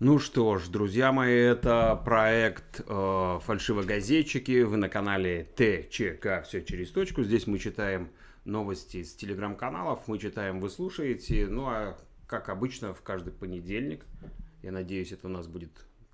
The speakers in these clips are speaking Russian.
Ну что ж, друзья мои, это проект э, «Фальшивогазетчики». Вы на канале ТЧК «Все через точку». Здесь мы читаем новости с телеграм-каналов, мы читаем, вы слушаете. Ну а как обычно, в каждый понедельник, я надеюсь, это у нас будет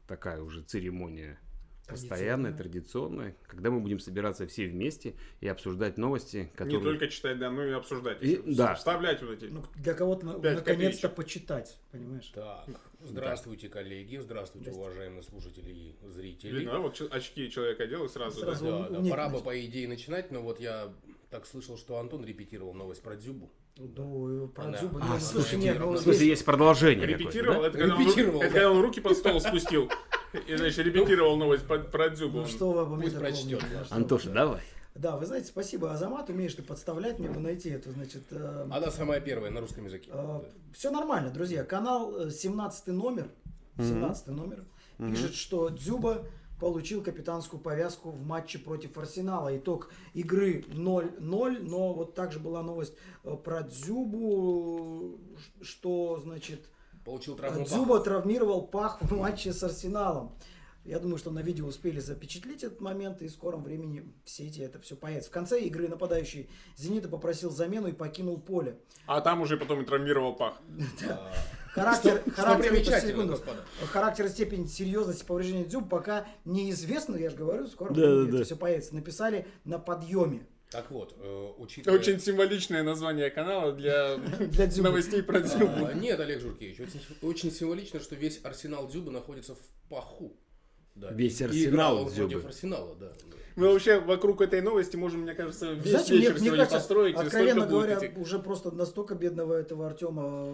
такая уже церемония постоянная, традиционная, когда мы будем собираться все вместе и обсуждать новости, которые... Не только читать, да, но и обсуждать. И- еще. да. Вставлять вот эти. Ну, для кого-то Пять наконец-то почитать, понимаешь? Так, здравствуйте, коллеги, здравствуйте, уважаемые слушатели и зрители. Видно, а вот очки человек одел и сразу, да. Сразу. Да, да, пора бы, по идее, начинать, но вот я так слышал, что Антон репетировал новость про Дзюбу. Ну, про Она- зубы. А, слушай, нет, ну, В в смысле, есть продолжение Репетировал, какое-то, это, когда он, Репетировал, это да. когда он руки под стол спустил. И, значит, репетировал новость про, про Дзюбу. Ну что вы обо мне прочтет. Антоша, давай. Да, вы знаете, спасибо, Азамат, умеешь ты подставлять, мне бы найти эту, значит... э, Она самая первая на русском языке. Все нормально, друзья. Канал э, 17 номер, 17 номер, пишет, что Дзюба получил капитанскую повязку в матче против Арсенала. Итог игры 0-0, но вот также была новость э, про Дзюбу, ш- что, значит, Получил травму Дзюба травмировал пах в матче с Арсеналом. Я думаю, что на видео успели запечатлеть этот момент, и в скором времени в сети это все появится. В конце игры нападающий Зенита попросил замену и покинул поле. А там уже потом и травмировал пах. А, Характер, Что- характер, секунду. господа. характер и степень серьезности повреждения дзюб пока неизвестно, я же говорю, в скором Да, времени да, это да. все появится. Написали на подъеме Так вот, э, учитывая... Очень символичное название канала для для новостей про Дзюбу. А, Нет, Олег Журкевич, очень, очень символично, что весь арсенал Дзюбы находится в паху. Да. Весь арсенал Дзюбы. против арсенала, да. Мы вообще вокруг этой новости можем, мне кажется, весь Знаете, мне, вечер мне сегодня кажется, построить. откровенно говоря, этих- уже просто настолько бедного этого Артема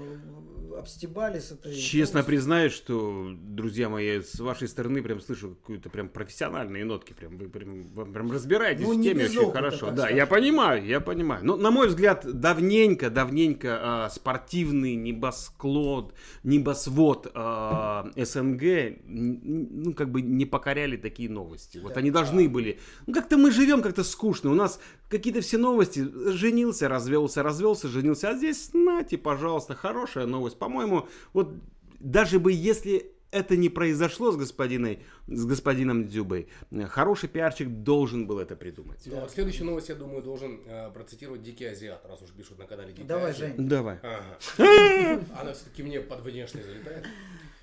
обстебали с этой... Честно признаюсь, что, друзья мои, с вашей стороны прям слышу какую-то прям профессиональные нотки. Прям, вы прям, прям разбираетесь Ну, в теме очень опыта, хорошо. Да, скажем. я понимаю, я понимаю. Но, на мой взгляд, давненько, давненько а, спортивный небосклад, небосвод а, СНГ, ну, как бы не покоряли такие новости. Вот они должны были. Ну, как-то мы живем как-то скучно. У нас какие-то все новости. Женился, развелся, развелся, женился. А здесь, нате, пожалуйста, хорошая новость. По-моему, вот даже бы если это не произошло с, господиной, с господином Дзюбой, э, хороший пиарчик должен был это придумать. Ну, вот следующую новость, я думаю, должен э, процитировать Дикий Азиат, раз уж пишут на канале Дикий Давай, Азиат. Жень. Давай. Ага. Она все-таки мне под внешне залетает.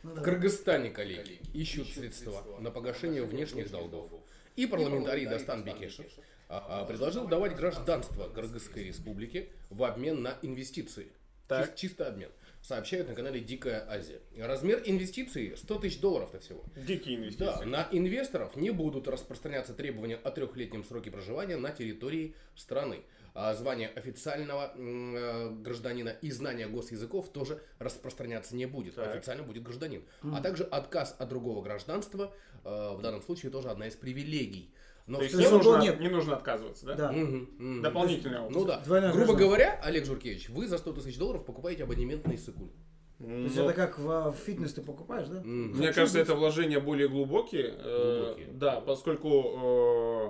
Ну, В. Кыргызстане, коллеги, ищут средства на погашение внешних долгов. И парламентарий Дастан Бекешев а, а, предложил давать гражданство Кыргызской республике в обмен на инвестиции. Чисто обмен. Сообщают на канале Дикая Азия. Размер инвестиций 100 тысяч долларов-то всего. Дикие Да, инвестиции. на инвесторов не будут распространяться требования о трехлетнем сроке проживания на территории страны. А звание официального э, гражданина и знание госязыков тоже распространяться не будет. Так. Официально будет гражданин. А также отказ от другого гражданства э, в данном случае тоже одна из привилегий. Но То есть не нужно, нет. не нужно отказываться, да? Да. Мгм. Дополнительная опция. Ну да. Двойное Грубо гражданство. говоря, Олег Журкевич, вы за 100 тысяч долларов покупаете абонемент на Иссыкуль. То есть Ну, это как в, в фитнес ты покупаешь, да? Мгм. Мне кажется, это вложения более глубокие. э, Глубокие. Да, поскольку,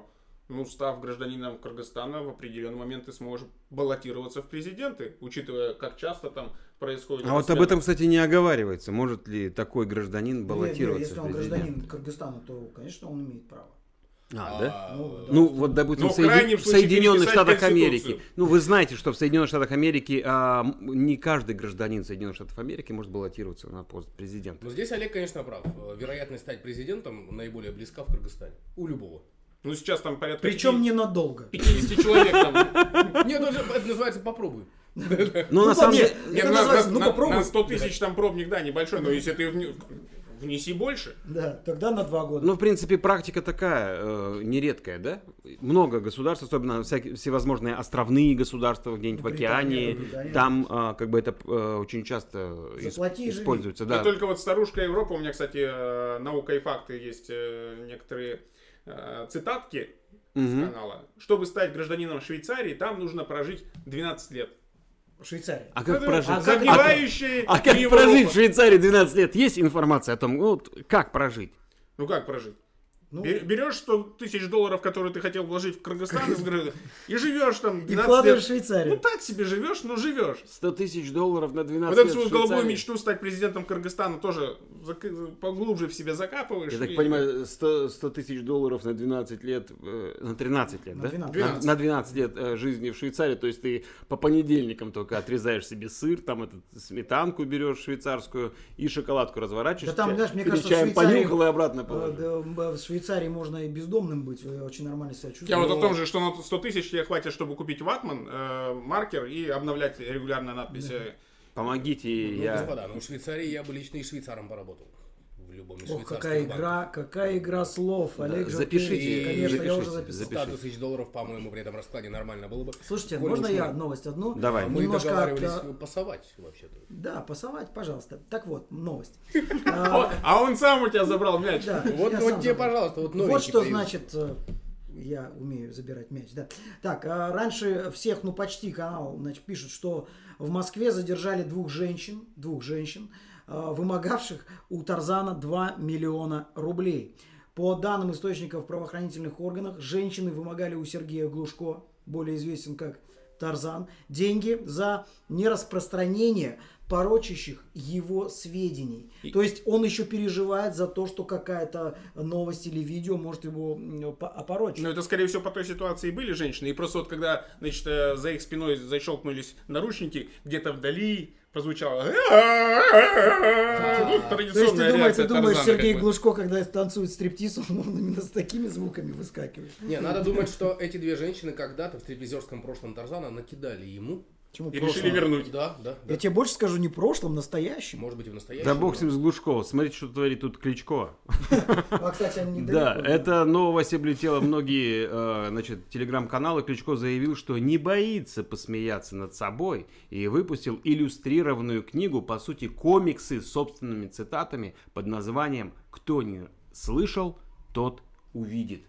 э, ну, став гражданином Кыргызстана, в определенный момент ты сможешь баллотироваться в президенты, учитывая, как часто там происходит. А вот об этом, кстати, не оговаривается. Может ли такой гражданин Не, не, баллотироваться Если он гражданин Кыргызстана, то, конечно, он имеет право. А, да? Ну, да. Ну, вот, допустим, Ну, в, Соедин- в Соединенных Штатах. Америки. Ну, вы знаете, что в Соединенных Штатах Америки а, не каждый гражданин Соединенных Штатов Америки может баллотироваться на пост президента. Но здесь Олег, конечно, прав. Э, Вероятность стать президентом наиболее близка в Кыргызстане. У любого. Ну, сейчас там порядка Причем пяти- ненадолго. 50 человек там. Нет, даже это называется попробуй. Ну, Ну, на самом деле... Ну, на- попробуй. На 100 тысяч там пробник, да, небольшой, но если ты внеси больше, Да, тогда на два года. Ну, в принципе, практика такая, э, нередкая, да? Много государств, особенно всякие, всевозможные островные государства где-нибудь в океане, Британия. там а, как бы это э, очень часто Заплати и живи. используется. Да. только вот старушка Европа, у меня, кстати, э, наука и факты есть э, некоторые э, цитатки с Мгм. канала. Чтобы стать гражданином Швейцарии, там нужно прожить 12 лет. В Швейцарии. А как Это прожить? а как- Загнивающие А как Европу. прожить в Швейцарии 12 лет? Есть информация о том, ну, вот как прожить? Ну как прожить? Ну, Бе- Берешь 100 тысяч долларов, которые ты хотел вложить в Кыргызстан, из и живешь там и 12 вкладываешь в. Швейцарию. Ну так себе живешь, но живешь. 100 тысяч долларов на 12 Вот эту свою голубую мечту стать президентом Кыргызстана тоже поглубже в себя закапываешь. Я так и- понимаю, 100, 100 тысяч долларов на 12 лет, э, на 13 лет, На да? 12. На, на 12 лет э, жизни в Швейцарии, то есть ты по понедельникам только отрезаешь себе сыр, там этот, сметанку берешь швейцарскую и шоколадку разворачиваешь. Да там, знаешь, мне кажется, чаем понюхал и обратно Э, положил. Швейцарии можно и бездомным быть, э, очень нормально себя чувствовать. Я вот о том же, что на 100 тысяч тебе хватит, чтобы купить ватман, э, маркер и обновлять регулярно надписи. Помогите, Ну, я... господа, ну в Швейцарии я бы лично и швейцаром поработал. В любом из Ох, какая банков. игра, какая игра слов, Олег. запишите, Желтый. Конечно, я запишите, уже записал. запишите. 100 тысяч долларов, по-моему, при этом раскладе нормально было бы. Слушайте, Коль можно уж я мы- новость одну? Давай. Мы Немножко договаривались от, пасовать вообще-то. Да, пасовать, пожалуйста. Так вот, новость. А, А он сам у тебя забрал мяч. да, Вот, я вот тебе, пожалуйста, вот Вот новенький что привез. значит э, я умею забирать мяч, да. Так, а раньше всех, ну почти канал, значит, пишут, что в Москве задержали двух женщин, двух женщин, э, вымогавших у Тарзана 2 миллиона рублей. По данным источников правоохранительных органах, женщины вымогали у Сергея Глушко, более известен как Тарзан, деньги за нераспространение порочащих его сведений. То есть он еще переживает за то, что какая-то новость или видео может его опорочить. Ну, это, скорее всего, по той ситуации и были женщины. И просто вот когда, значит, э, за их спиной защелкнулись наручники, где-то вдали прозвучало... Ну, То есть Традиционная ты, думаешь, Сергей. Глушко, когда танцует стриптиз, он именно с такими звуками выскакивает. Не, надо думать, что эти две женщины когда-то в стриптизерском прошлом Тарзана накидали ему. Чему И прошлое? решили вернуть. Да, да, да. Я тебе больше скажу, не прошлом, настоящем. Может быть, и в настоящем. Да бог с ним с Глушковым. Смотрите, что творит тут Кличко. А, кстати, они Да, эта новость облетела многие, э, значит, телеграм-каналы. Кличко заявил, что не боится посмеяться над собой и выпустил иллюстрированную книгу, по сути, комиксы с собственными цитатами под названием «Кто не слышал, тот увидит».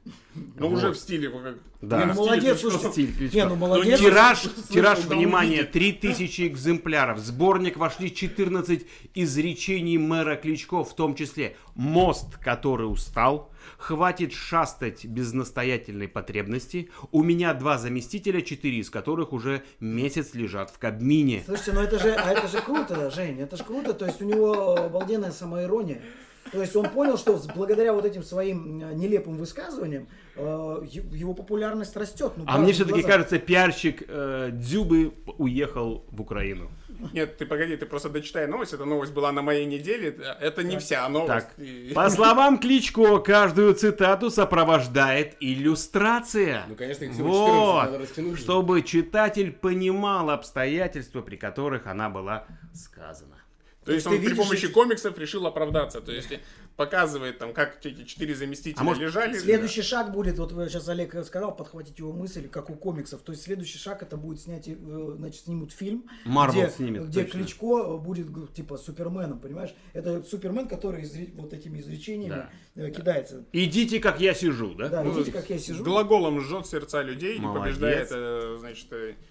Ну, уже Вот. в стиле. как- Да. Ну, в стиле молодец, слушайте. Стиль Кличко. Не, ну молодец. Тираж, Слышал, тираж, да, внимание, увидит. 3000 экземпляров. В сборник вошли 14 изречений мэра Кличко, в том числе «Мост, который устал», «Хватит шастать без настоятельной потребности», «У меня два заместителя, четыре из которых уже месяц лежат в Кабмине». Слушайте, ну это же, а это же круто, Жень, это же круто, то есть у него обалденная самоирония. То есть он понял, что благодаря вот этим своим э, нелепым высказываниям э, его популярность растет. Ну, А мне все-таки кажется, пиарщик э, Дзюбы уехал в Украину. Нет, ты погоди, ты просто дочитай новость. Эта новость была на моей неделе. Это не вся новость. Так, по словам Кличко, каждую цитату сопровождает иллюстрация. Ну, конечно, их всего 14, Вот, надо растянуть. чтобы читатель понимал обстоятельства, при которых она была сказана. То есть ты он при видишь помощи эти- комиксов решил оправдаться. То есть показывает там, как эти четыре заместителя А может, лежали. Следующий шаг будет, вот вы сейчас Олег сказал, подхватить его мысль, как у комиксов. То есть следующий шаг это будет снять, э, значит, снимут фильм, Marvel где, снимет, где точно. Кличко будет типа Суперменом, понимаешь? Это Супермен, который изре- вот этими изречениями э, кидается. Идите, как я сижу, да? Да, Ну, видите, как я сижу. Глаголом жжет сердца людей Молодец. и побеждает, э, значит,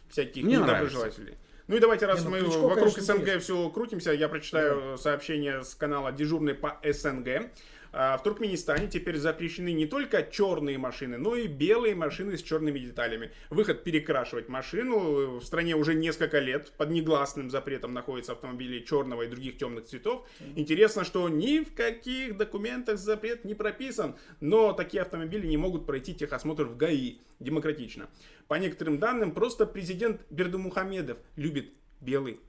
всяких Мне недоброжелателей. Ну и давайте, раз Не, ну, мы Кличко, вокруг конечно, СНГ интересно. все крутимся, я прочитаю сообщение с канала Дежурный по СНГ. А, В Туркменистане теперь запрещены не только черные машины, но и белые машины с черными деталями. Выход перекрашивать машину в стране уже несколько лет под негласным запретом находятся автомобили черного и других темных цветов. Интересно, что ни в каких документах запрет не прописан, но такие автомобили не могут пройти техосмотр в ГАИ демократично. По некоторым данным, просто президент Бердымухамедов любит белый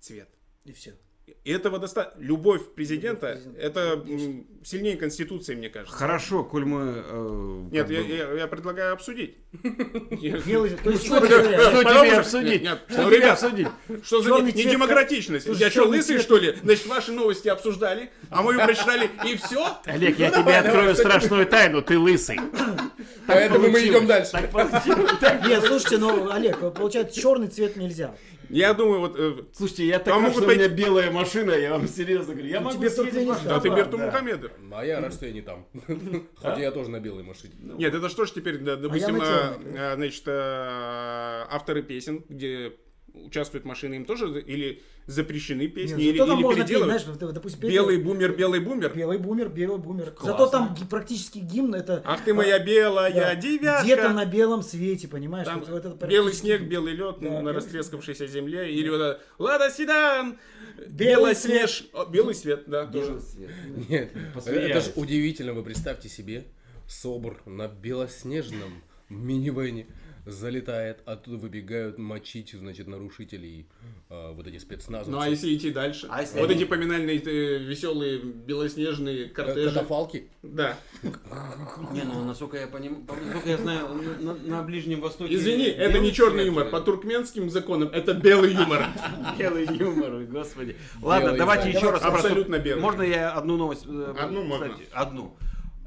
цвет. И все. И этого достаточно. Любовь президента, Любовь президента. это м, сильнее Конституции, мне кажется. Хорошо, коль мы... э, Нет, я, бы- я- я предлагаю обсудить. Есть, Что тебе обсудить? Что ну, тебе обсудить? Что за недемократичность? Я что, лысый, что ли? Значит, ваши новости обсуждали, а мою прочитали, и все? Олег, я тебе открою страшную тайну, ты лысый. Поэтому мы идем дальше. Нет, слушайте, ну, Олег, получается, черный цвет нельзя. Я думаю, вот... э, Слушайте, я так рад, что у меня пойти- белая машина, я вам серьезно говорю. Я Ну, могу тебе съездить в Да ты. Берту Да. Мухаммедов. А я рад, что я не там. Хотя я тоже на белой машине. Нет, это что ж теперь, да, допустим, чёрной. э, значит, авторы песен, где участвуют машины, им тоже или запрещены песни, Нет, или, или можно петь, переделывают? знаешь, вот, допустим, петь- Белый бумер, белый бумер. Белый бумер, белый бумер. Классно. Зато там практически гимн это... Ах ты моя белая да, девятка. Где-то на белом свете, понимаешь? Там вот- вот это белый снег, белый лед Да, на белый растрескавшейся земле. Или вот это Лада Седан, Белый белоснеж... О, белый свет, да, тоже. Белый свет. Нет, это Посмеялись. же удивительно, вы представьте себе, СОБР на белоснежном минивэне залетает, оттуда выбегают мочить, значит, нарушителей, а, вот эти спецназовцы. Ну а если идти дальше? А если вот они- эти поминальные э, веселые белоснежные К- кортежи. Катафалки? Да. Не, ну насколько я понимаю, насколько я знаю, на, на Ближнем Востоке. Извини, это не черный юмор. э, По туркменским законам это белый юмор. Белый юмор, господи. Ладно, давайте еще раз. Абсолютно белый. Можно я одну новость? э, Одну можно. Одну.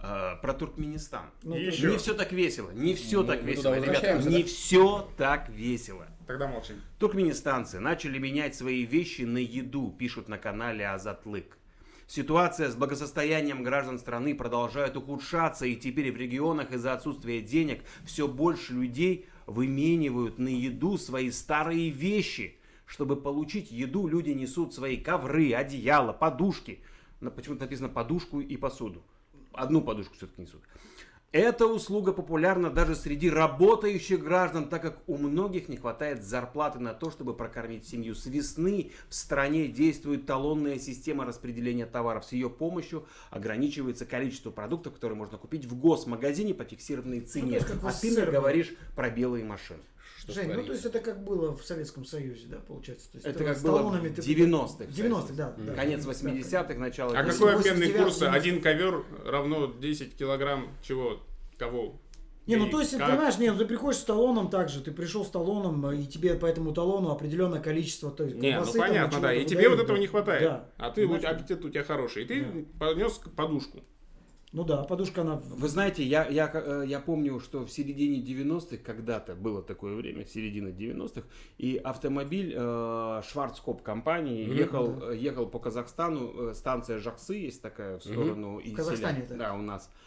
Э, Про Туркменистан. Ну, И еще. Не все так весело. Не все Мы- так мы весело, ребята. Не да? все так весело. Тогда молчим. Туркменистанцы начали менять свои вещи на еду, пишут на канале Азатлык. Ситуация с благосостоянием граждан страны продолжает ухудшаться, и теперь в регионах из-за отсутствия денег все больше людей выменивают на еду свои старые вещи. Чтобы получить еду, люди несут свои ковры, одеяла, подушки. Почему-то написано подушку и посуду. Одну подушку все-таки несут. Эта услуга популярна даже среди работающих граждан, так как у многих не хватает зарплаты на то, чтобы прокормить семью. С весны в стране действует талонная система распределения товаров. С ее помощью ограничивается количество продуктов, которые можно купить в госмагазине по фиксированной цене. Ну, а ты мне говоришь про белые машины. Что Жень, ну творится? то есть это как было в Советском Союзе, да, получается? То есть Это как с было талонами в ты- 90-х. 90-х, да. да. Конец Да, 80-х, начало А 90-х. какой 89 обменный курс? 90. Один ковер равно 10 килограмм чего? Кого? Не, ну то есть, как? ты понимаешь, не, ну ты приходишь с талоном также, ты пришел с талоном, и тебе по этому талону определенное количество, то есть Не, ну там, понятно, да. И тебе выдают, вот этого да. не хватает. Да. А ты, вот, Понимаешь? аппетит у тебя хороший. И ты понес подушку. Ну да, подушка она... Вы знаете, я, я, э, я помню, что в середине 90-х, когда-то было такое время, середина 90-х, и автомобиль э, Шварцкоп компании Мгм. ехал, э, ехал по Казахстану, э, станция Жаксы есть такая в сторону Иселя. Казахстане это? Да, у нас. А,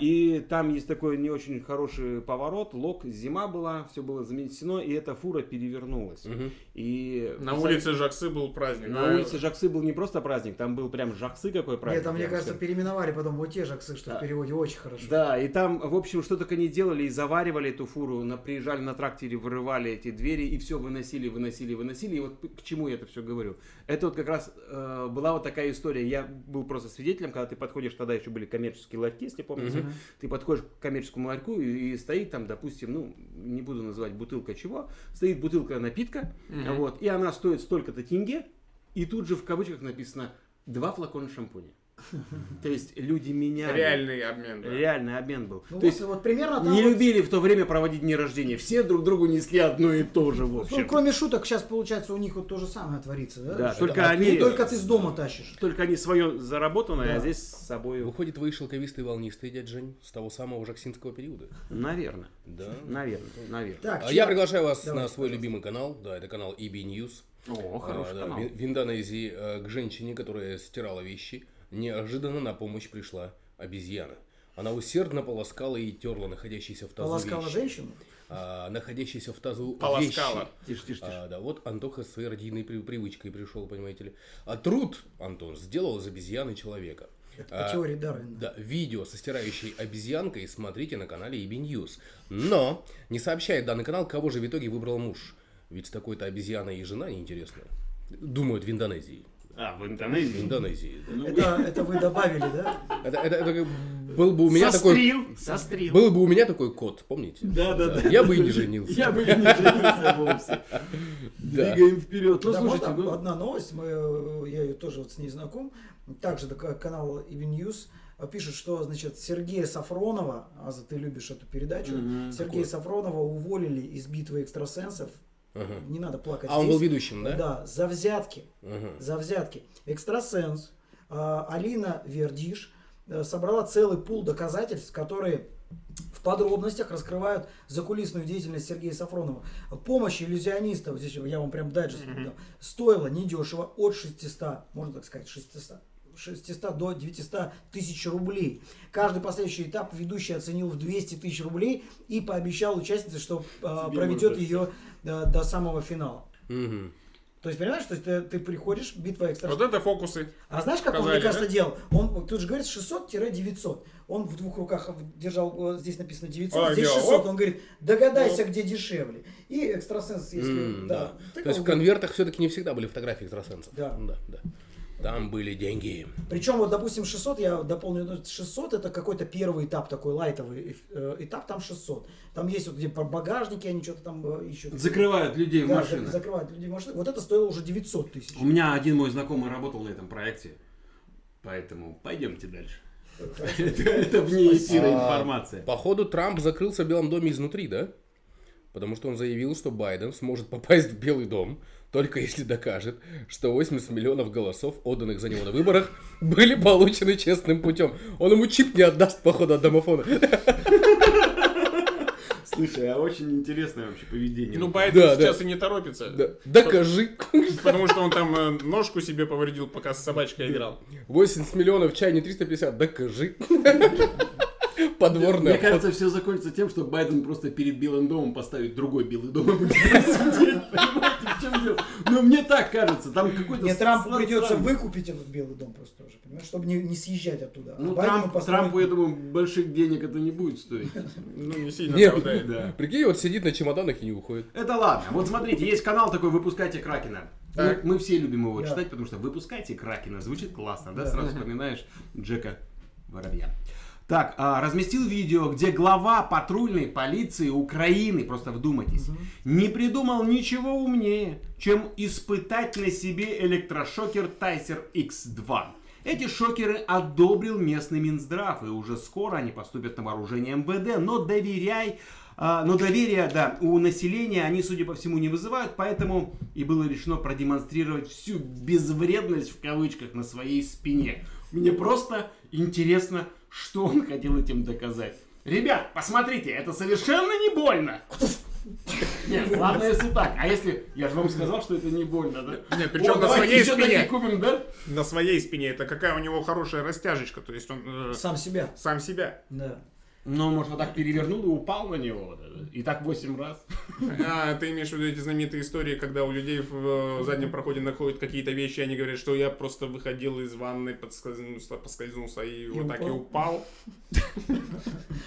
И там есть такой не очень хороший поворот, лог, зима была, все было заметено, и эта фура перевернулась. Мгм. И На улице Жаксы был праздник. на А, улице Жаксы был не просто праздник, там был прям Жаксы какой праздник. Нет, там, мне кажется, скажу. переименовали потом вот те жаксы, что Да. в переводе очень хорошо. Да, и там, в общем, что только не делали, и заваривали эту фуру, на, приезжали на тракторе, вырывали эти двери, и все выносили, выносили, выносили. И вот к чему я это все говорю? Это вот как раз э, была вот такая история. Я был просто свидетелем, когда ты подходишь, тогда еще были коммерческие ларьки, если помните. Мгм. Ты подходишь к коммерческому ларьку, и, и стоит там, допустим, ну, не буду называть бутылка чего, стоит бутылка напитка, Мгм. вот, и она стоит столько-то тенге, и тут же в кавычках написано два флакона шампуня. То есть люди меняли. Реальный обмен. да. Реальный обмен был. Ну, То есть вот, вот примерно там... не вот- любили в то время проводить дни рождения. Все друг другу несли одно и то же, в Ну, общем. кроме шуток, сейчас получается у них вот то же самое творится, да? Да, только а они- ты только ты с дома тащишь. Только они свое заработанное, Да. а здесь с собой... Выходит, вы шелковистый волнистый дядь Жень с того самого жаксинского периода. Наверное. Да. Наверное, наверное. Так, А чья- Я приглашаю вас Давай, на свой пожалуйста. любимый канал. Да, это канал EB News. О, А, хороший да, канал. в- Индонезии э, к женщине, которая стирала вещи, неожиданно на помощь пришла обезьяна. Она усердно полоскала и терла находящиеся в тазу Полоскала вещи. женщину? А, находящиеся в тазу Полоскала. вещи. Тише, тише, тише. А, да, вот Антоха с своей родийной при- привычкой пришел, понимаете ли. А труд Антон сделал из обезьяны человека. Это по А, теории Дарвина. Да, видео со стирающей обезьянкой смотрите на канале EB News. Но не сообщает данный канал, кого же в итоге выбрал муж. Ведь с такой-то обезьяной и жена неинтересно. Думают в Индонезии. А, в В Индонезии? Индонезии. да. Это, это вы добавили, да? Это, это- это был бы у меня такой, Сострил, сострил. был бы у меня такой кот, помните? Да, да, да. Я бы и не женился. Я бы и не женился вовсе. Да. Двигаем вперед. Ну, Да, слушайте, можно ну... одна новость, мы, э, я ее тоже вот с ней знаком. Также такой канал EV News э, пишет, что значит Сергея Сафронова, Аза, ты любишь эту передачу, Мгм, Сергея Сафронова уволили из битвы экстрасенсов. Ага. Не надо плакать. А он здесь. был ведущим, да? Да, за взятки. Ага. За взятки. Экстрасенс э, Алина Вердиш э, собрала целый пул доказательств, которые в подробностях раскрывают закулисную деятельность Сергея Сафронова. Помощь иллюзиониста, вот здесь я вам прям дайджест дам, стоила недешево, от 600, можно так сказать, 600, 600 до 900 тысяч рублей. Каждый последующий этап ведущий оценил в 200 тысяч рублей и пообещал участнице, что э, проведет ее э, до самого финала. Мгм. То есть, понимаешь, то есть ты, ты приходишь, битва экстра. Вот это фокусы. А знаешь, как он, Показали, мне кажется, да? делал? Он, тут же говорит 600-900. Он в двух руках держал, здесь написано 900, А, здесь делал, 600. оп. Он говорит, догадайся, Оп. где дешевле. И экстрасенс, если... М, да. да. То есть в конвертах все-таки не всегда были фотографии экстрасенсов. Да. да, да. Там были деньги. Причем, вот, допустим, 600, я дополню, ну, 600 это какой-то первый этап, такой лайтовый э, этап, там 600. Там есть вот где по багажнике, они что-то там ищут. Закрывают людей в Да, машинах. зак- закрывают людей в машинах. Вот это стоило уже 900 тысяч. У меня один мой знакомый работал на этом проекте. Поэтому пойдемте дальше. Это, это вне эфира А, информация. Походу, Трамп закрылся в Белом доме изнутри, да? Потому что он заявил, что Байден сможет попасть в Белый дом, только если докажет, что 80 миллионов голосов, отданных за него на выборах, были получены честным путем. Он ему чип не отдаст, походу, от домофона. Слушай, а очень интересное вообще поведение. Ну, Байден Да, сейчас да. и не торопится. Да, Докажи. Потому что он там э, ножку себе повредил, пока с собачкой играл. 80 миллионов, чай не 350, докажи. Мне Подворная кажется, все закончится тем, что Байден просто перед Белым домом поставит другой Белый дом и будет сидеть. Ну, мне так кажется. Там какой-то... Мне Трампу придется выкупить этот Белый дом просто уже, понимаешь, чтобы не, не съезжать оттуда. А Ну, Байдену Трамп, Трампу, я думаю, больших денег это не будет стоить. Ну, не сильно Нет. правда. Да. Прикинь, вот сидит на чемоданах и не уходит. Это ладно. Вот смотрите, есть канал такой «Выпускайте Кракена». Мы, все любим его Да. читать, потому что «Выпускайте Кракена» звучит классно, да? Да. Сразу вспоминаешь Джека Воробья. Так, а, разместил видео, где глава патрульной полиции Украины, просто вдумайтесь, не придумал ничего умнее, чем испытать на себе электрошокер Тайсер X2. Эти шокеры одобрил местный Минздрав, и уже скоро они поступят на вооружение МВД, но доверяй, а, но доверия, да, у населения они, судя по всему, не вызывают, поэтому и было решено продемонстрировать всю безвредность в кавычках на своей спине. Мне просто интересно, что он хотел этим доказать. Ребят, посмотрите, это совершенно не больно. Нет, ладно, если так. А если... Я же вам сказал, что это не больно, да? Нет, причем О, на своей спине. купим, да? На своей спине. Это какая у него хорошая растяжечка. То есть он э, Сам себя. сам себя. Да. Ну, может, вот так перевернул и упал на него. И так 8 раз. А, ты имеешь в виду эти знаменитые истории, когда у людей в э, заднем проходе находят какие-то вещи, и они говорят, что я просто выходил из ванны, подскользнулся, поскользнулся и, вот так и упал.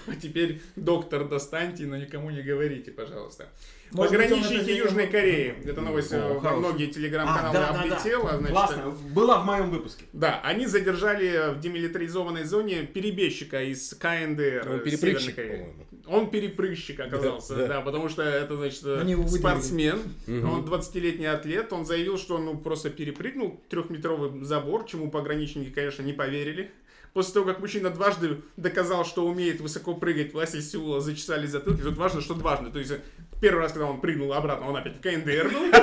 А теперь доктор достаньте, но никому не говорите, пожалуйста. Может быть, он это Пограничники сделал- Южной Кореи. Эта новость э, О, во хороший. многие телеграм-каналы облетела. значит, Классно. Была в моем выпуске. Да, они задержали в демилитаризованной зоне перебежчика из КНДР Он э, перепрыгщик, Северной Кореи. по-моему. Он перепрыгщик оказался, Да, да, да. потому что это, значит, э, выделили. спортсмен, он 20-летний атлет, он заявил, что он ну, просто перепрыгнул трехметровый забор, чему пограничники, конечно, не поверили. После того, как мужчина дважды доказал, что умеет высоко прыгать, власти Сеула зачесали затылки. Тут важно, что дважды. То есть э, первый раз, когда он прыгнул обратно, он опять в КНДР был.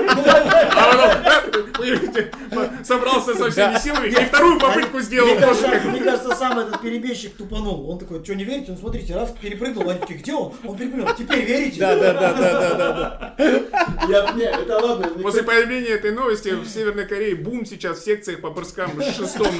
А потом собрался со всеми силами и вторую попытку сделал Мне кажется, сам этот перебежчик тупанул. Он такой, что не верите? Ну смотрите, раз перепрыгнул, они такие, где он? Он перепрыгнул. Теперь верите? Да, да, да, да, да, да. Я, не, это ладно. После появления этой новости в Северной Корее бум сейчас в секциях по прыскам с шестом.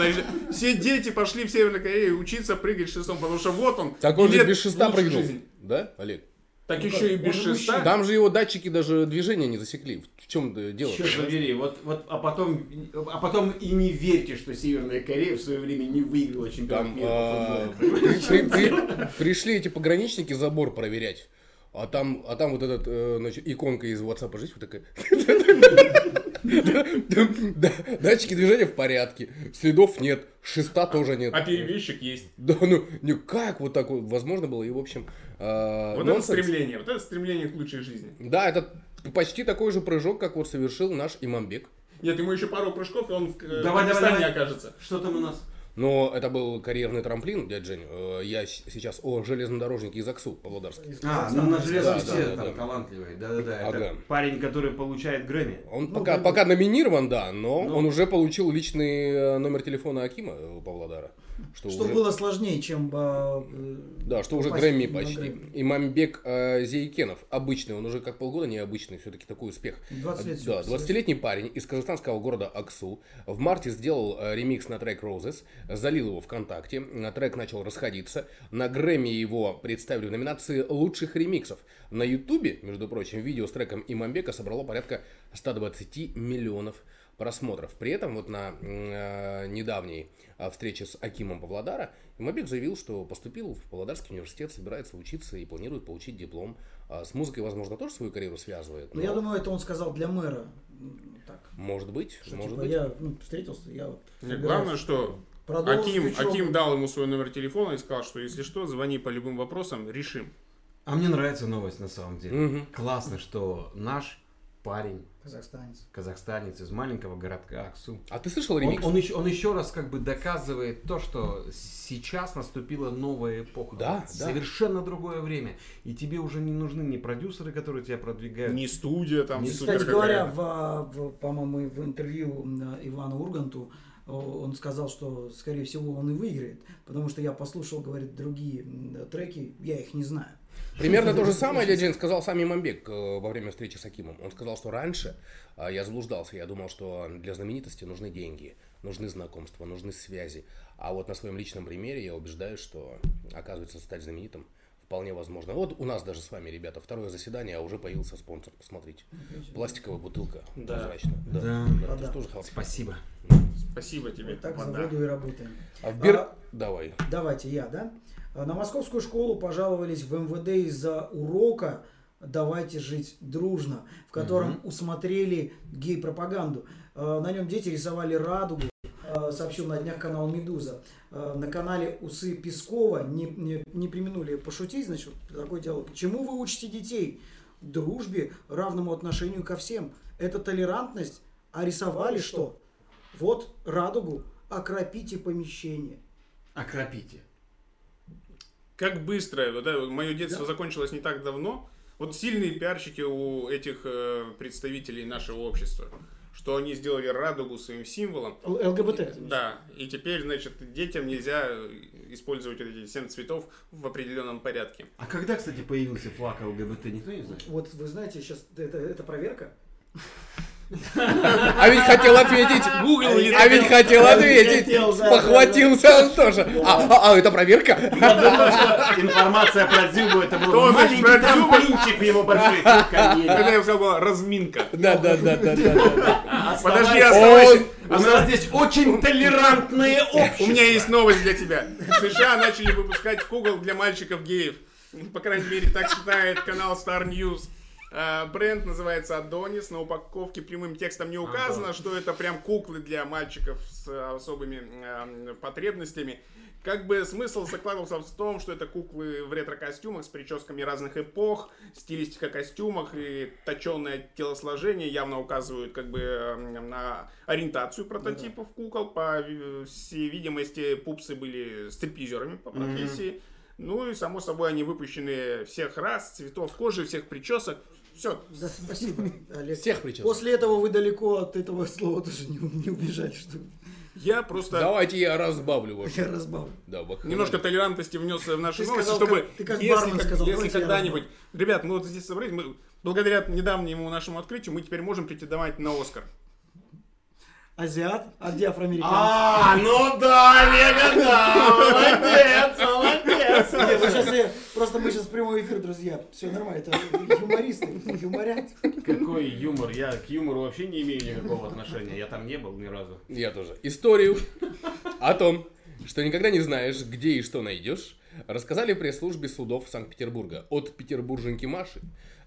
Все дети пошли в Северной Корее учиться прыгать шестом, потому что вот он. Так он же без шеста прыгнул. Да, Олег? Так еще и без шеста. Там же его датчики даже движения не засекли. В чем дело? Черт побери, вот, вот, а потом, а потом и не верьте, что Северная Корея в свое время не выиграла чемпионат Там мира по а, пришли эти пограничники забор проверять. А там, а там вот этот, э, значит, иконка из WhatsApp жизнь вот такая. Да, Датчики движения в порядке, следов нет, шеста тоже нет. А перебежчик есть. Да, ну, никак вот так вот возможно было, и в общем, а, Вот нонсенс. это стремление, вот это стремление к лучшей жизни. Да, это почти такой же прыжок, как вот совершил наш Имамбек. Нет, ему еще пару прыжков, и он в э, Давай, давай, Дагестане давай. окажется. Что там у нас? Но это был карьерный трамплин, дядя Жень. Э, Я сейчас о железнодорожнике из Аксу, Павлодарска. Из А, ну на железном Да, все да, там да. талантливые. Да-да-да. Это Ага. парень, который получает Грэмми. Он Ну, пока, да. пока номинирован, да, но Ну. он уже получил личный э, номер телефона Акима Павлодара. Что, Что уже, было сложнее, чем... э, Да, что уже Грэмми на почти. Грэмми. Имамбек э, Зейкенов, обычный, он уже как полгода необычный, все-таки такой успех. 20 лет Да, всего, 20-летний парень из казахстанского города Аксу в марте сделал э, ремикс на трек Roses, залил его ВКонтакте. Трек начал расходиться. На Грэмми его представили в номинации лучших ремиксов. На Ютубе, между прочим, видео с треком Имамбека собрало порядка 120 миллионов просмотров. При этом вот на э, недавней э, встрече с Акимом Павлодара Имабек заявил, что поступил в Павлодарский университет, собирается учиться и планирует получить диплом. А с музыкой, возможно, тоже свою карьеру связывает. Ну, я думаю, это он сказал для мэра. Так. Может быть, Что, может типа, быть. я ну, встретился, я вот Нет, главное, что продолжить Аким. Аким дал ему свой номер телефона и сказал, что если что, звони по любым вопросам, решим. А мне нравится новость на самом деле. Мгм. Классно, что наш парень, Казахстанец. казахстанец из маленького городка Аксу, А ты слышал он, ремикс? он еще, он еще раз как бы доказывает то, что сейчас наступила новая эпоха. Да, да. Совершенно другое время. И тебе уже не нужны ни продюсеры, которые тебя продвигают. Не студия там Не- супер Кстати говоря, в, в- по-моему, в интервью м, Ивану Урганту он сказал, что, скорее всего, он и выиграет, потому что я послушал, говорит, другие треки, я их не знаю. Примерно то же самое Леджин сказал сам Имамбек э, во время встречи с Акимом. Он сказал, что раньше э, я заблуждался, я думал, что для знаменитости нужны деньги, нужны знакомства, нужны связи. А вот на своем личном примере я убеждаюсь, что, оказывается, стать знаменитым вполне возможно. Вот у нас даже с вами, ребята, второе заседание, а уже появился спонсор. Посмотрите. Пластиковая бутылка. Да. прозрачная. Да. Да. Да, Да. ты тоже хорошо. Спасибо. Спасибо тебе. Вот так за вода. воду и работаем. А в Бер... А- Давай. Давайте я, да? На московскую школу пожаловались в МВД из-за урока «Давайте жить дружно», в котором усмотрели гей-пропаганду. Э, На нем дети рисовали радугу, э, сообщил на днях канал «Медуза». Э, На канале «Усы Пескова» не, не, не применули пошутить, значит, такой диалог. Чему вы учите детей? Дружбе, равному отношению ко всем. Это толерантность. А рисовали что? Вот радугу, окропите помещение. Окропите. Как быстро, да, мое детство закончилось не так давно. Вот сильные пиарщики у этих э, представителей нашего общества, что они сделали радугу своим символом. Л- ЛГБТ. Да, и теперь, значит, детям нельзя использовать эти семь цветов в определенном порядке. А когда, кстати, появился флаг ЛГБТ, никто не знает? Вот вы знаете, сейчас это, это проверка. А ведь хотел ответить. Google не А ведь хотел Я ответить. хотел, да, Похватился он тоже. А, а, а, это проверка? Я думал, что информация про Дзюбу это был маленький про Дзюбу? трамплинчик в его большой карьере. Это я сказал, была разминка. Да, да, да, да, да. Подожди, Оставайся. У нас здесь очень толерантные общества. У меня есть новость для тебя. В США начали выпускать Google для мальчиков-геев. По крайней мере, так считает канал Star News. А, Бренд называется Адонис. На упаковке прямым текстом не указано, что это прям куклы для мальчиков с особыми а, потребностями. Как бы смысл закладывался в том, что это куклы в ретро-костюмах с прическами разных эпох, стилистика костюмах и точенное телосложение явно указывают как бы м, на ориентацию прототипов кукол. По всей видимости, пупсы были стриптизерами по профессии. Ну и, само собой, они выпущены всех рас, цветов кожи, всех причесок. Все. Да, спасибо, Олег. Всех причесок. После этого вы далеко от этого слова тоже не, не убежали, что Я просто Давайте я разбавлю ваш. я разбавлю. Да, бах- немножко толерантности внес в наши Ты новости, сказал, чтобы как- ты как если, как- сказал, если когда-нибудь... Ребят, мы вот здесь собрались, мы, благодаря недавнему нашему открытию, мы теперь можем претендовать на Оскар. Азиат, а где афроамериканцы? А, ну да, Олега, да, молодец. Нет, вы щас, э, просто мы сейчас прямой эфир, друзья. Все нормально, это юмористы, юморят. Какой юмор? Я к юмору вообще не имею никакого отношения. Я там не был ни разу. Я тоже. Историю о том, что никогда не знаешь, где и что найдешь, рассказали в пресс-службе судов Санкт-Петербурга. От петербурженки Маши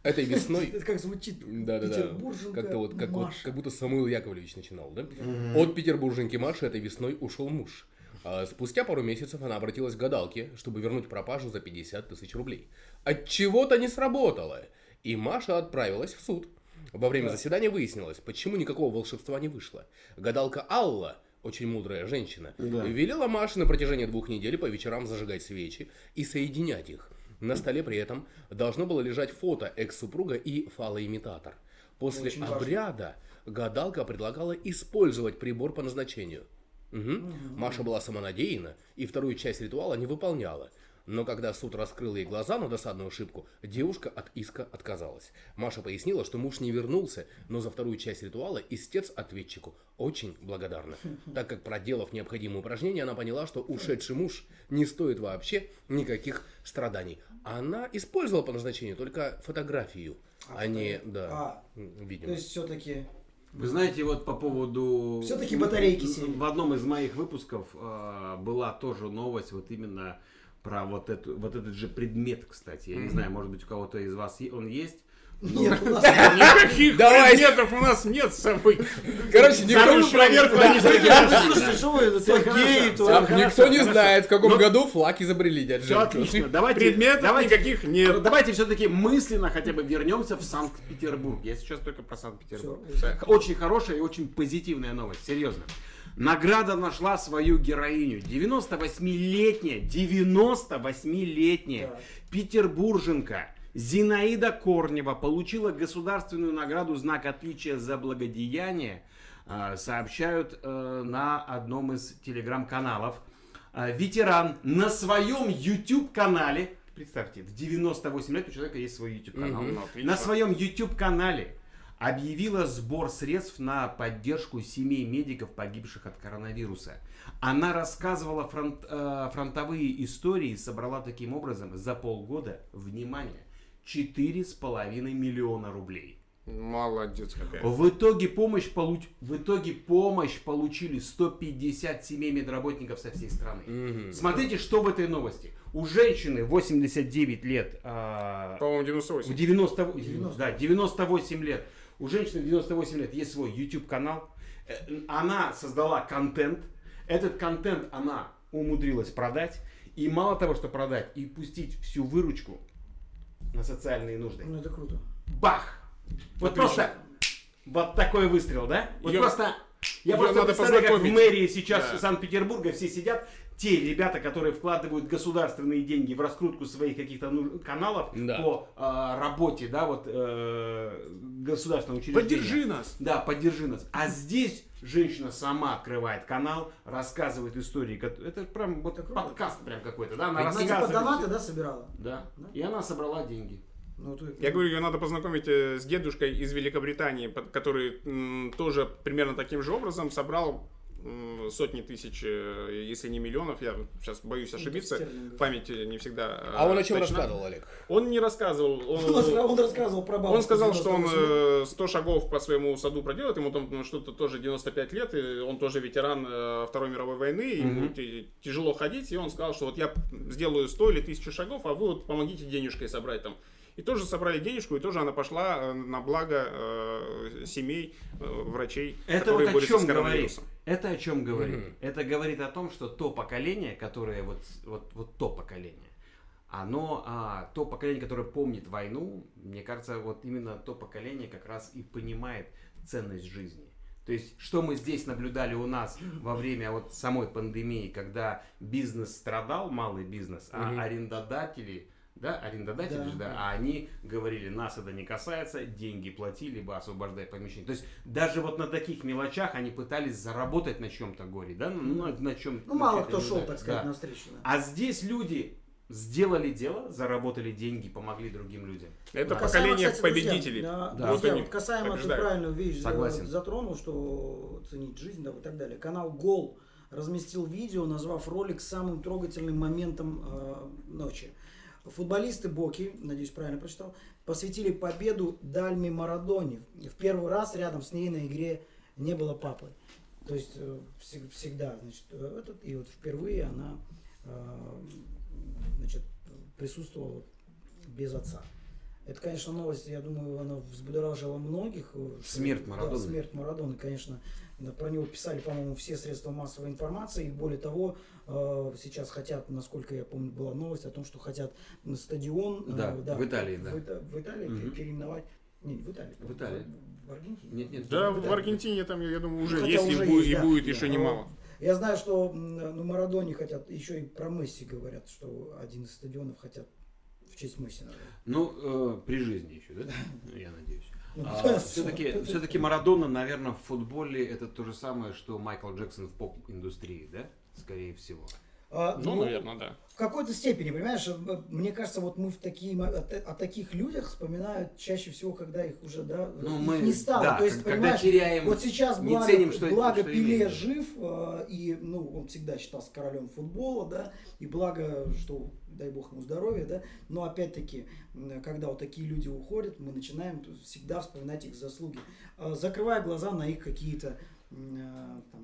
этой весной Это как звучит. Да-да-да. Как-то вот, как, вот, как будто Самуил Яковлевич начинал, да? От петербурженки Маши этой весной ушел муж. А спустя пару месяцев она обратилась к гадалке, чтобы вернуть пропажу за 50 тысяч рублей. От чего-то не сработало. И Маша отправилась в суд. Во время заседания выяснилось, почему никакого волшебства не вышло. Гадалка Алла, очень мудрая женщина, Да. велела Маше на протяжении двух недель по вечерам зажигать свечи и соединять их. На столе при этом должно было лежать фото экс-супруга и фалоимитатор. После Очень важно. обряда гадалка предлагала использовать прибор по назначению. Мгм. Маша была самонадеянна и вторую часть ритуала не выполняла. Но когда суд раскрыл ей глаза на досадную ошибку, девушка от иска отказалась. Маша пояснила, что муж не вернулся, но за вторую часть ритуала истец ответчику очень благодарна. Так как проделав необходимые упражнения, она поняла, что ушедший муж не стоит вообще никаких страданий. Она использовала по назначению только фотографию, а, не, да, А, видимо. То есть все-таки... Вы знаете, вот по поводу... Всё-таки батарейки сели. В одном из моих выпусков э, была тоже новость вот именно про вот, эту, вот этот же предмет, кстати. Я не знаю, может быть, у кого-то из вас он есть. Нет, у нас Никаких Давай. предметов у нас нет с собой. Короче, никто, Вторую не- проверку Да, да, да. Всё никто не знает, в каком Ну, году флаг изобрели, дядь Все отлично. Давайте, Предметов давайте, никаких Ну, нет. Давайте все-таки мысленно хотя бы вернемся в Санкт-Петербург. Я сейчас только про Санкт-Петербург. Всё. Очень хорошая и очень позитивная новость, серьезно. Награда нашла свою героиню. 98-летняя, 98-летняя Так. петербурженка Зинаида Корнева получила государственную награду «Знак отличия за благодеяние», э, сообщают э, на одном из телеграм-каналов. Э, Ветеран на своем YouTube-канале, представьте, в 98 лет у человека есть свой YouTube-канал, отлично. на своем YouTube-канале объявила сбор средств на поддержку семей медиков, погибших от коронавируса. Она рассказывала фронт- э, фронтовые истории и собрала таким образом за полгода, внимание, 4,5 миллиона рублей. Молодец какая. В итоге помощь, получ... в итоге помощь получили 150 семей медработников со всей страны. Мгм. Смотрите, что в этой новости. У женщины 89 лет, а, По-моему, в 98. 90, 90. Да, 98 лет. У женщины в 98 лет есть свой YouTube канал. Э, Она создала контент. Этот контент она умудрилась продать. И мало того, что продать, и пустить всю выручку на социальные нужды. Ну, это круто. Бах! Вот Отлично. просто вот такой выстрел, да? Вот Её- просто я её просто надо представляю, как в мэрии сейчас Да. Санкт-Петербурга все сидят, те ребята, которые вкладывают государственные деньги в раскрутку своих каких-то ну, каналов Да. по э, работе, да, вот э, государственного учреждения. Поддержи нас. Да, поддержи нас. А здесь женщина сама открывает канал, рассказывает истории. Это прям вот круто. подкаст прям какой-то, да? Она Она типа рассказывает донаты, всё. да, собирала? Да. Да? И она собрала деньги. Ну, то- Я говорю, ее надо познакомить э, с дедушкой из Великобритании, который м, тоже примерно таким же образом собрал сотни тысяч, э, если не миллионов, я сейчас боюсь ошибиться, память не всегда э, А он о чем точна. рассказывал, Олег? Он не рассказывал. Он, Он рассказывал про бабушку. Он сказал, что он 98 лет. э, 100 шагов по своему саду проделает, ему там ну, что-то тоже 95 лет, и он тоже ветеран Второй мировой войны, ему ти- тяжело ходить, и он сказал, что вот я сделаю 100 или 1000 шагов, а вы вот помогите денежкой собрать там. И тоже собрали денежку, и тоже она пошла на благо э, семей, э, врачей, Это которые вот о борются чем с говорит? коронавирусом. Это о чем говорит? Мгм. Это говорит о том, что то поколение, которое вот, вот, вот то поколение, оно, а, то поколение, которое помнит войну, мне кажется, вот именно то поколение как раз и понимает ценность жизни. То есть, что мы здесь наблюдали у нас во время вот самой пандемии, когда бизнес страдал, малый бизнес, а Мгм. арендодатели, да, арендодатели Да. же, да, а они говорили, нас это не касается, деньги плати, либо освобождай помещение. То есть, даже вот на таких мелочах они пытались заработать на чем-то горе, да, ну, на, на чем Ну, мало кто шел, так сказать, да. навстречу. да. А здесь люди сделали дело, заработали деньги, помогли другим людям. Это Да. поколение Касаемо, кстати, победителей. Друзья, да, Да. друзья, Вот касаемо, ты побеждают. правильную вещь Согласен. затронул, что ценить жизнь да, и так далее. Канал Гол разместил видео, назвав ролик самым трогательным моментом э, ночи. Футболисты Боки, надеюсь, правильно прочитал, посвятили победу Дальме Марадоне. В первый раз рядом с ней на игре не было папы. То есть э, всег- всегда, значит, э, этот, и вот впервые она э, значит, присутствовала без отца. Это, конечно, новость, я думаю, она взбудоражила многих. Смерть да, Марадоны. смерть Марадоны, конечно. Да, Про него писали, по-моему, все средства массовой информации. И более того, э, сейчас хотят, насколько я помню, была новость о том, что хотят на стадион э, Да, в Италии, да. в, в Италии Мгм. переименовать. Не, в Италии. В Италии. В, Аргентине. Нет, нет. Да, в в. Аргентине там, я думаю, уже Хотя есть, уже и, будет, есть, и да. будет еще Да. немало. Я знаю, что на Марадоне хотят, еще и про Месси говорят, что один из стадионов хотят в честь Месси. назвать. Ну, э, при жизни еще, да? Я надеюсь. Ну, А, все-таки, все-таки Марадона, наверное, в футболе это то же самое, что Майкл Джексон в поп-индустрии, да? Скорее всего. А, Ну, но наверное, да. В какой-то степени, понимаешь, э, мне кажется, вот мы в такие, о, о таких людях вспоминают чаще всего, когда их уже, да, Ну, их мы- не стало. да, То есть, когда понимаешь, теряем, вот сейчас не благо, ценим, что- благо что Пеле имеем. жив, э, и, ну, он всегда считался королем футбола, да, и благо, что, дай бог ему здоровья, да, но опять-таки, когда вот такие люди уходят, мы начинаем всегда вспоминать их заслуги, э, закрывая глаза на их какие-то э, там,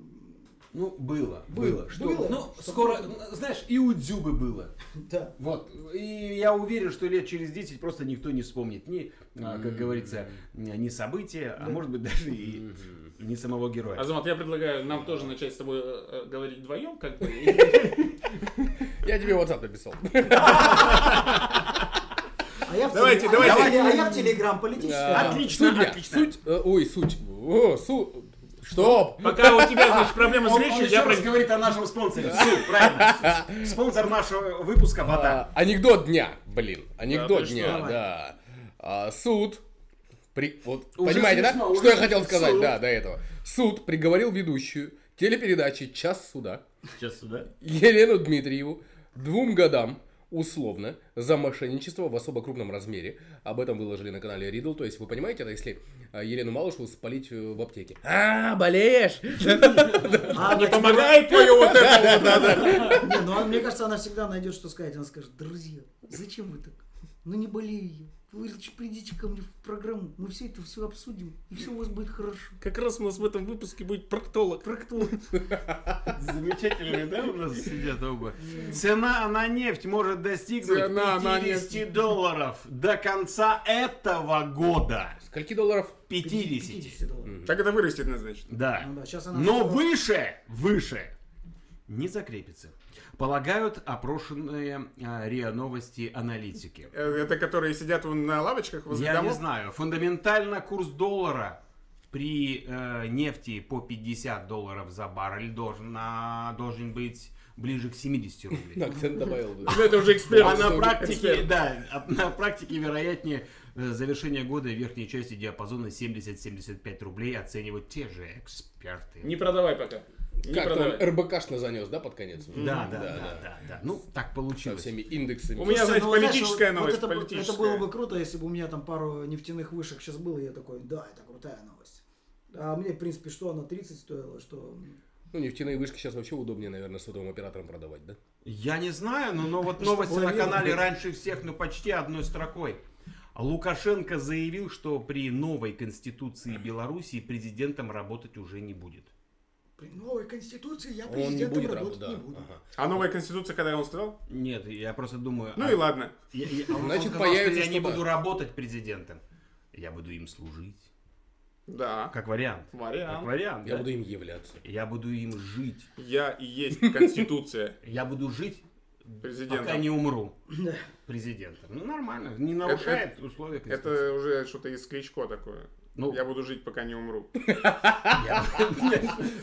Ну, было, Было, было. Что, было. ну, Что скоро, было. знаешь, и у Дзюбы было. да, Вот. И я уверен, что лет через 10 просто никто не вспомнит ни, а, как говорится, ни события, а может быть даже и не самого героя. Азамат, я предлагаю нам тоже начать с тобой э, э, говорить вдвоем, как бы. Я тебе WhatsApp написал. А я в, Давайте, теле- а я в давайте. теле- а я в Телеграм политическая. А, Отлично, суть, отлично. Суть, э, ой, суть. О, су... Стоп! Пока у тебя, значит, проблемы с речью, я раз говорит о нашем спонсоре. Все, правильно. Спонсор нашего выпуска вода. А, анекдот дня, блин. Анекдот что? дня, да. А, суд. При, вот, Уже понимаете, смешно, да? Что я хотел сказать, Суд. да, до этого. Суд приговорил ведущую телепередачи «Час суда» Сейчас сюда. Елену Дмитриеву двум годам условно за мошенничество в особо крупном размере. Об этом выложили на канале Ридл. То есть вы понимаете, это если а, Елену Малышеву спалить э, в аптеке. А, болеешь? А, Не она помогает твое вот это Не, ну а мне кажется, она всегда найдет, что сказать. Она скажет, друзья, зачем вы так? Ну не болею я. Вы придите ко мне в программу, мы все это все обсудим, и все у вас будет хорошо. Как раз у нас в этом выпуске будет проктолог. Проктолог. Замечательные, да, у нас сидят оба. Цена на нефть может достигнуть Цена на 50 долларов до конца этого года. Скольки долларов? 50. долларов. Так это вырастет, значит. Да. Ну да, сейчас она Но выше, выше не закрепится. Полагают опрошенные а, РИА Новости аналитики. Э, Это которые сидят на лавочках возле Я не домов? знаю. Фундаментально курс доллара при э, нефти по 50 долларов за баррель должен, а, должен быть ближе к 70 рублей. Добавил. Ну, Это уже эксперт. А на практике, да, а на практике, вероятнее, э, завершение года в верхней части диапазона 70-75 рублей оценивают те же эксперты. Не продавай пока. Как-то он. РБКшно занес, да, под конец? Да, да, Да, да, да. да, да. Ну, так Со получилось. всеми индексами. У меня, Слушай, знаете, ну, политическая новость. вот это, бы- политическая. это было бы круто, если бы у меня там пару нефтяных вышек сейчас было, и я такой, да, это крутая новость. А мне, в принципе, что она 30 стоила, что... Ну, нефтяные вышки сейчас вообще удобнее, наверное, сотовым операторам продавать, да? Я не знаю, но, но вот новости на канале раньше всех, ну почти одной строкой. Лукашенко заявил, что при новой конституции Белоруссии президентом работать уже не будет. При новой конституции я Он не президентом будет работать работать, да. не буду. Ага. А новая конституция, когда он сказал? Нет, я просто думаю... Ну а- и ладно. Я- я- он Значит, сказал, появится что я не буду работать президентом. Я буду им служить. Да. Как вариант. Как Вариант. вариант, Я да? буду им являться. Я буду им жить. Я и есть конституция Я буду жить, президента. пока не умру президентом. Ну, нормально. Не нарушает условия конституции. Это уже что-то из Кличко такое. Ну, Я буду жить, пока не умру.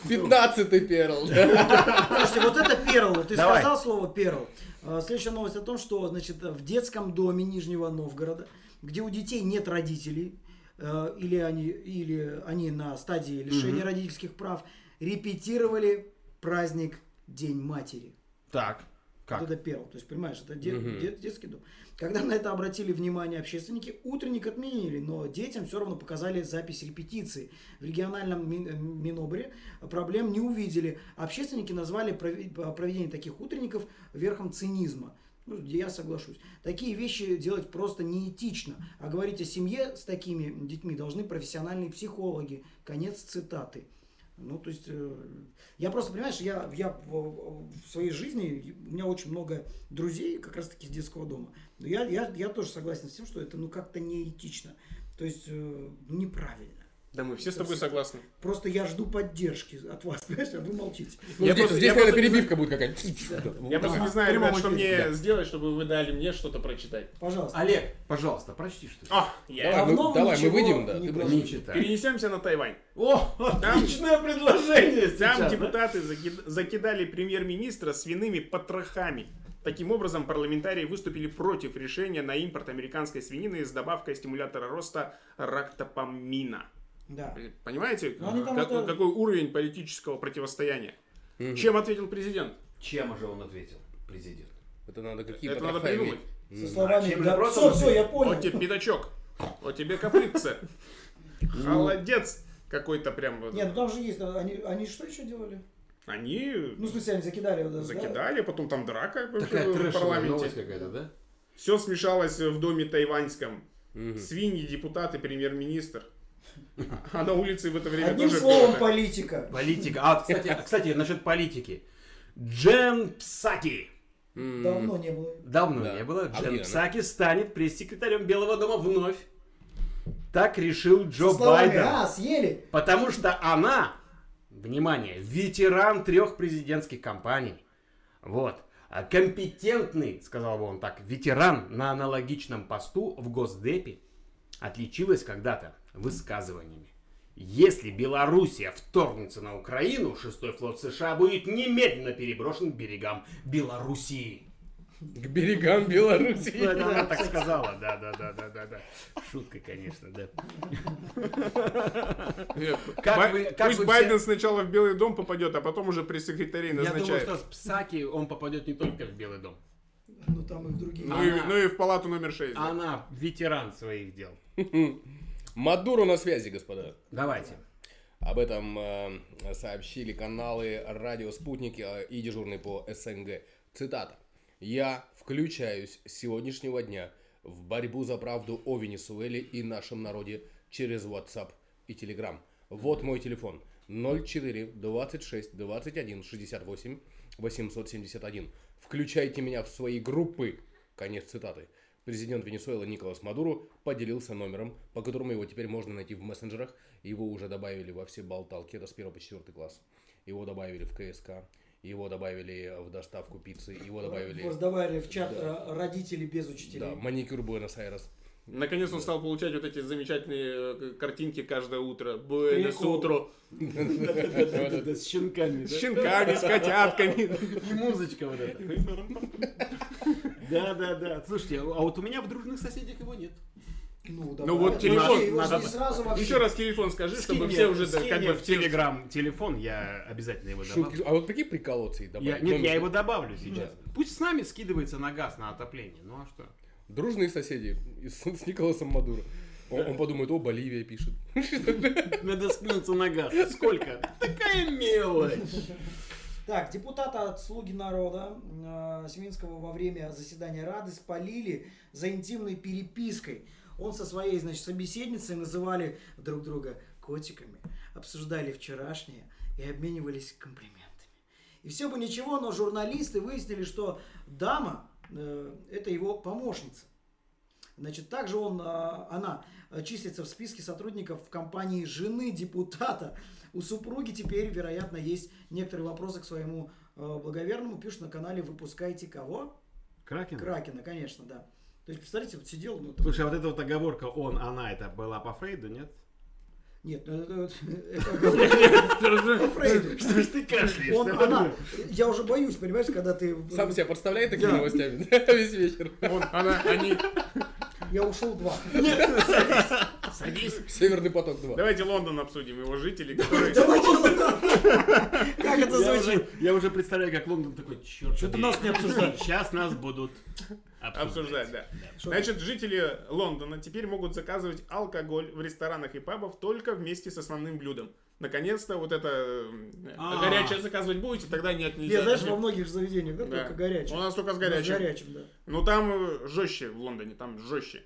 Пятнадцатый перл. Слушайте, вот это перл, ты Давай. сказал слово перл. А, Следующая новость о том, что значит, в детском доме Нижнего Новгорода, где у детей нет родителей, э, или они, или они на стадии лишения родительских прав, репетировали праздник День матери. Так, как? Вот это перл. То есть, понимаешь, это де- Мгм. де- детский дом. Когда на это обратили внимание общественники, утренник отменили, но детям все равно показали запись репетиции. В региональном э, Минобре проблем не увидели. Общественники назвали прове- проведение таких утренников верхом цинизма. Ну, я соглашусь. Такие вещи делать просто неэтично. А говорить о семье с такими детьми должны профессиональные психологи. Конец цитаты. Ну, то есть, э, я просто, понимаешь, я, я в, своей жизни, у меня очень много друзей, как раз таки из детского дома. Но я, я, я тоже согласен с тем, что это, ну, как-то неэтично. То есть, э, неправильно. Да мы все с тобой согласны. Просто я жду поддержки от вас, понимаешь, а вы молчите. Ну, Я здесь, просто- здесь, я наверное, просто- перебивка будет какая-то. Я просто не знаю, ребят, что мне да. сделать, чтобы вы дали мне что-то прочитать. Пожалуйста. Олег, пожалуйста, прочти что-то. Я... Давай, мы, давай, выйдем, да. не ты брали. прочти. Не читай. Перенесемся на Тайвань. О, отличное предложение Там сейчас, депутаты заки- закидали премьер-министра свиными потрохами. Таким образом, парламентарии выступили против решения на импорт американской свинины с добавкой стимулятора роста рактопамина. Да. Понимаете, Ну, они там как- это- какой уровень политического противостояния? Чем ответил президент? Чем же он ответил? президент. Это надо какие Это надо придумать. Со словами, чем да, все, все, я понял. Вот тебе пятачок. Вот тебе копытце. Холодец какой-то прям. вот. Нет, ну там же есть, они, они что еще делали? Они Ну, в смысле, они закидали. вот, да? закидали, потом там драка Такая в парламенте. какая-то, да? Все смешалось в доме тайваньском. Мгм. Свиньи, депутаты, премьер-министр. А на улице в это время Одним тоже словом, было. политика. Политика. А, кстати, кстати, насчет политики. Джен Псаки. Давно не было. Давно Да. не было. А Джен она? Псаки станет пресс-секретарем Белого дома вновь. Так решил Джо Со словами, Байден. а, съели. Потому что она, внимание, ветеран трех президентских кампаний. Вот. А Компетентный, сказал бы он так, ветеран на аналогичном посту в Госдепе отличилась когда-то высказываниями. Если Белоруссия вторгнется на Украину, шестой флот США будет немедленно переброшен к берегам Белоруссии. К берегам Беларуси. Ну, она так сказала, да, да, да, да, да, да. Шутка, конечно, да. Как Бай- вы- как Пусть вы Байден все- сначала в Белый дом попадет, а потом уже пресс-секретарей Я думаю, назначает. что с Псаки он попадет не только в Белый дом. Ну, там и в другие. Ну, и, ну и в палату номер 6. Она ветеран своих дел. Мадуро на связи, господа. Давайте. Об этом э, сообщили каналы «Радио Спутник» э, и дежурный по СНГ. Цитата. «Я включаюсь с сегодняшнего дня в борьбу за правду о Венесуэле и нашем народе через WhatsApp и Telegram. Вот мой телефон. 04 26 21 68 871. Включайте меня в свои группы». Конец цитаты. Президент Венесуэлы Николас Мадуро поделился номером, по которому его теперь можно найти в мессенджерах. Его уже добавили во все болталки, это с 1 по 4 класс. Его добавили в КСК, его добавили в доставку пиццы, его добавили... Вас добавили в чат э, родители без учителей. Да, маникюр Буэнос-Айрес. Наконец он стал получать вот эти замечательные э, картинки каждое утро. Буэнос утро. С щенками, С щенками, с котятками. И музычка вот эта. Да, да, да. Слушайте, а вот у меня в дружных соседях его нет. Ну, Ну вот добавили. телефон Его надо- сразу Еще раз телефон скажи, Скинь чтобы мне- все уже да, скинь как мне бы в Телеграм телефон, я обязательно его добавлю. Шутки- А вот прикинь приколоться и Я- добавить. нет, номер. я его добавлю сейчас. Пусть с нами скидывается на газ, на отопление. Ну а что? Дружные соседи с, с Николасом Мадуро. Он, он подумает, о, Боливия пишет. Надо скинуться на газ. Сколько? Такая мелочь. Так, депутата от «Слуги народа» э, Семинского во время заседания Рады спалили за интимной перепиской. Он со своей, значит, собеседницей называли друг друга котиками, обсуждали вчерашнее и обменивались комплиментами. И все бы ничего, но журналисты выяснили, что дама э, это его помощница. Значит, также он, э, она числится в списке сотрудников в компании жены депутата. У супруги теперь, вероятно, есть некоторые вопросы к своему э, благоверному. Пишут на канале «Выпускайте кого?» Кракен? Кракена, конечно, да. То есть, представьте, вот сидел... Ну, Слушай, а вот эта вот оговорка он, она, это была по Фрейду, нет? Нет, ну это... Что ж ты кашляешь? Он, она, я уже боюсь, понимаешь, когда ты... Сам себя подставляет такими новостями весь вечер. Он, она, они... Я ушел два. Садись. Северный поток 2. Давайте Лондон обсудим, его жители, которые... Как это звучит? я уже представляю, как Лондон такой, черт Что-то нас не обсуждают. Сейчас нас будут Обсуждать, да. Значит, жители Лондона теперь могут заказывать алкоголь в ресторанах и пабах только вместе с основным блюдом. Наконец-то вот это э, А. горячее заказывать будете, тогда нет, нельзя. Я, знаешь, во многих же заведениях, да, Да. только горячий. У нас только с С горячим. горячим, да. Ну там э, жестче в Лондоне, там жестче.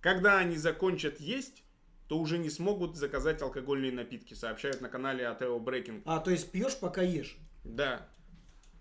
Когда они закончат есть, то уже не смогут заказать алкогольные напитки, сообщают на канале Атео Брейкинг. А, то есть пьешь, пока ешь. Да.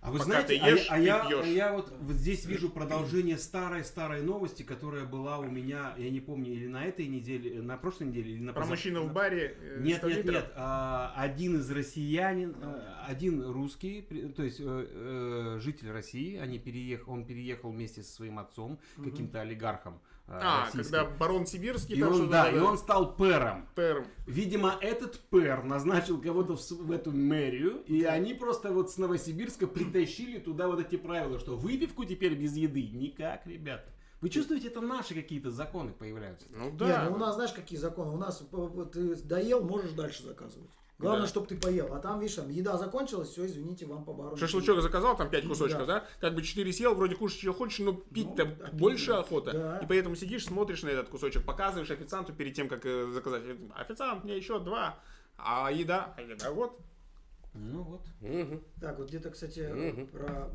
А вы Пока знаете, ты а я- ешь, а, ты я, пьешь. а я вот, вот здесь вижу продолжение старой-старой новости, которая была у меня, я не помню, или на этой неделе, на прошлой неделе, или на Про мужчину в баре. э, Нет, 100 нет, литров. нет. а, один из россиянин, а, один русский, то есть э, э, житель России, они переех, он переехал вместе со своим отцом, каким-то олигархом э, А, российским. когда барон Сибирский И там он, да, и он стал пэром. Пэр. Видимо, этот пэр назначил кого-то в, в эту мэрию, и они просто вот с Новосибирска притащили туда вот эти правила, что выпивку теперь без еды никак, ребята. Вы чувствуете, это наши какие-то законы появляются? Ну Нет, да. ну у нас знаешь какие законы? У нас э, вот ты доел, можешь дальше заказывать. Главное, Да. чтобы ты поел. А там, видишь, там еда закончилась, все, извините, вам по бару. Шашлычок заказал, там 5 кусочков, Да. да? Как бы 4 съел, вроде кушать что хочешь, но пить-то Ну, да, больше да. охота. Да. И поэтому сидишь, смотришь на этот кусочек, показываешь официанту перед тем, как э, заказать. Официант, мне еще два. А еда? А еда вот. Ну вот. Мгм. Так, вот где-то, кстати, Мгм. про...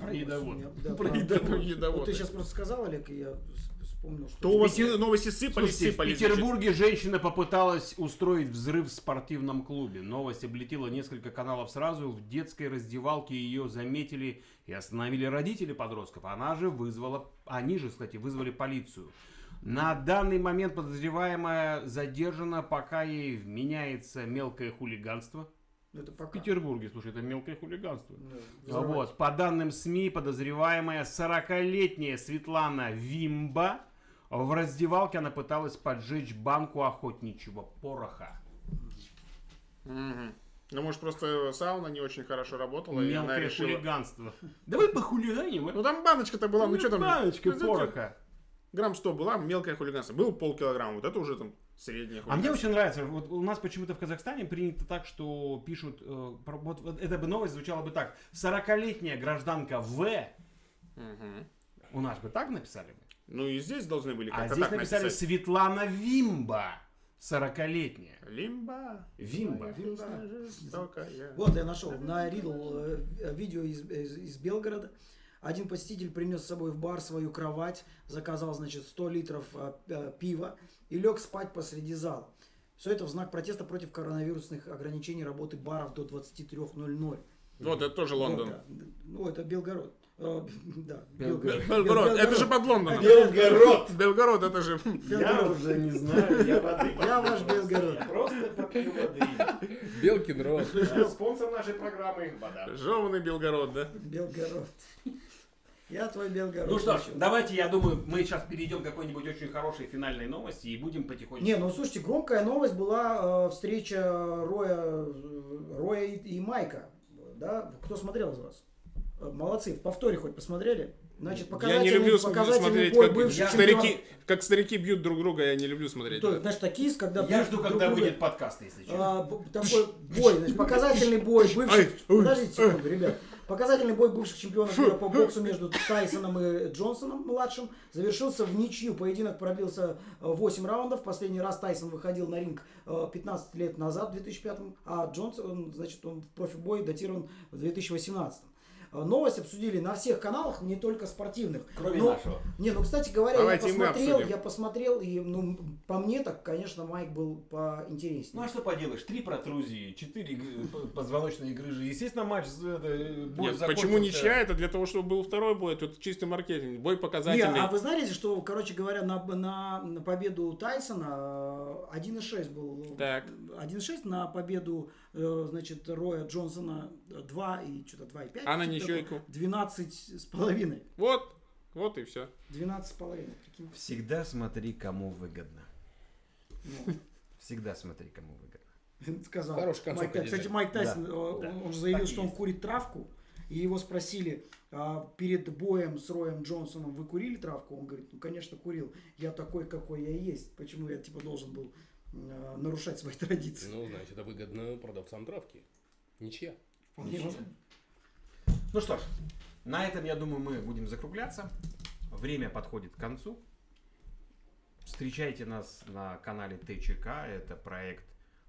Про едовод. меня- да, Про про- едовод, едовод. Вот ты сейчас просто сказал, Олег, и я вспомнил, что... То у вас новости сыпались, Слушайте, в сыпались. Петербурге женщина попыталась устроить взрыв в спортивном клубе. Новость облетела несколько каналов сразу. В детской раздевалке ее заметили и остановили родители подростков. Она же вызвала, они же, кстати, вызвали полицию. На данный момент подозреваемая задержана, пока ей вменяется мелкое хулиганство. Это В пока. Петербурге, слушай, это мелкое хулиганство. Да, взорвать. Вот, по данным СМИ, подозреваемая 40-летняя Светлана Вимба в раздевалке она пыталась поджечь банку охотничьего пороха. Мгм. Ну, может, просто сауна не очень хорошо работала, и она Мелкое решила... хулиганство. Давай похулиганим, а? Ну, там баночка-то была, ну, что там? Баночка Ну, это пороха. Грамм 100 была, мелкое хулиганство. Было полкилограмма, вот это уже там среднее А мне хулиганство. очень нравится, вот у нас почему-то в Казахстане принято так, что пишут, э, про- вот, вот эта бы новость звучала бы так, 40-летняя гражданка В, Мгм. у нас бы так написали бы, Ну, и здесь должны были а как-то здесь так написали написать. Светлана Вимба, 40-летняя. Лимба. Вимба. Вимба жестокая. Вот я нашел на Ридл э, видео из, из- из Белгорода. Один посетитель принес с собой в бар свою кровать, заказал, значит, 100 литров э, п- пива и лег спать посреди зала. Все это в знак протеста против коронавирусных ограничений работы баров до 23.00. Вот, это тоже Лондон. Ну, это Белгород. Э, Да, Белгород. Белгород, это же под Лондоном. Белгород. Белгород, это же... Я уже не знаю, я воды. Я ваш Белгород. Просто попью воды. Белкин рот. Спонсор нашей программы вода. Жеванный Белгород, да? Белгород. Я твой Белгород. Ну что ж, давайте, я думаю, мы сейчас перейдем к какой-нибудь очень хорошей финальной новости и будем потихоньку... Не, ну слушайте, громкая новость была э, встреча Роя, Роя и, и Майка. Да? Кто смотрел из вас? Э, Молодцы, в повторе хоть посмотрели? Значит, Я показательный, не люблю показательный смотреть, бой как бывших старики, как старики бьют друг друга, я не люблю смотреть. То значит, такие, когда Я жду, друг когда друга. выйдет подкаст, если честно. А, такой бой, значит, показательный бой бывших... Подождите секунду, ребят. Показательный бой бывших чемпионов мира по боксу между Тайсоном и Джонсоном младшим завершился в ничью. Поединок продлился э, 8 раундов. Последний раз Тайсон выходил на ринг э, 15 лет назад, в 2005, а Джонсон, значит, он в профибой датирован в 2018. Э, Новость обсудили на всех каналах, не только спортивных. Кроме Но- нашего. Не, ну, кстати говоря, Давайте я посмотрел, я посмотрел, и, ну, по мне так, конечно, Майк был поинтереснее. Ну а что поделаешь, три протрузии, четыре позвоночные грыжи. Естественно, матч с- это, э, бой Нет, закончился- почему ничья? Это для того, чтобы был второй бой. Тут чистый маркетинг. Бой Не, показательный. а вы знаете, что, короче говоря, на, на, на победу Тайсона э, 1,6 был. Так. 1,6 на победу, э, значит, Роя Джонсона 2 и что-то 2,5. А на ничейку? такое. 12 с половиной. Вот, вот и все. 12 с половиной. прикинь. Всегда смотри, кому выгодно. Ну, Всегда смотри, кому выгодно. сказал. Концовка Майк. Кстати. Майк Тайсон, Да, э, да. он, он заявил, Так что он есть. курит травку. И его спросили а, перед боем с Роем Джонсоном, вы курили травку? Он говорит, ну, конечно, курил. Я такой, какой я есть. Почему я, типа, должен был э, нарушать свои традиции? Ну, значит, это выгодно продавцам травки. Ничья. Вполне возможно. Ну что ж, на этом, я думаю, мы будем закругляться. Время подходит к концу. Встречайте нас на канале ТЧК. Это проект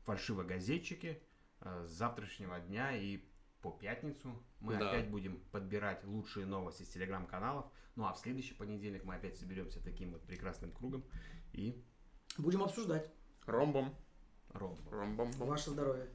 «Фальшивогазетчики». Э, С завтрашнего дня и по пятницу мы Да. опять будем подбирать лучшие новости с телеграм-каналов. Ну а в следующий понедельник мы опять соберемся таким вот прекрасным кругом и Будем обсуждать. Ромбом. ровно. Ромбом. Ваше здоровье.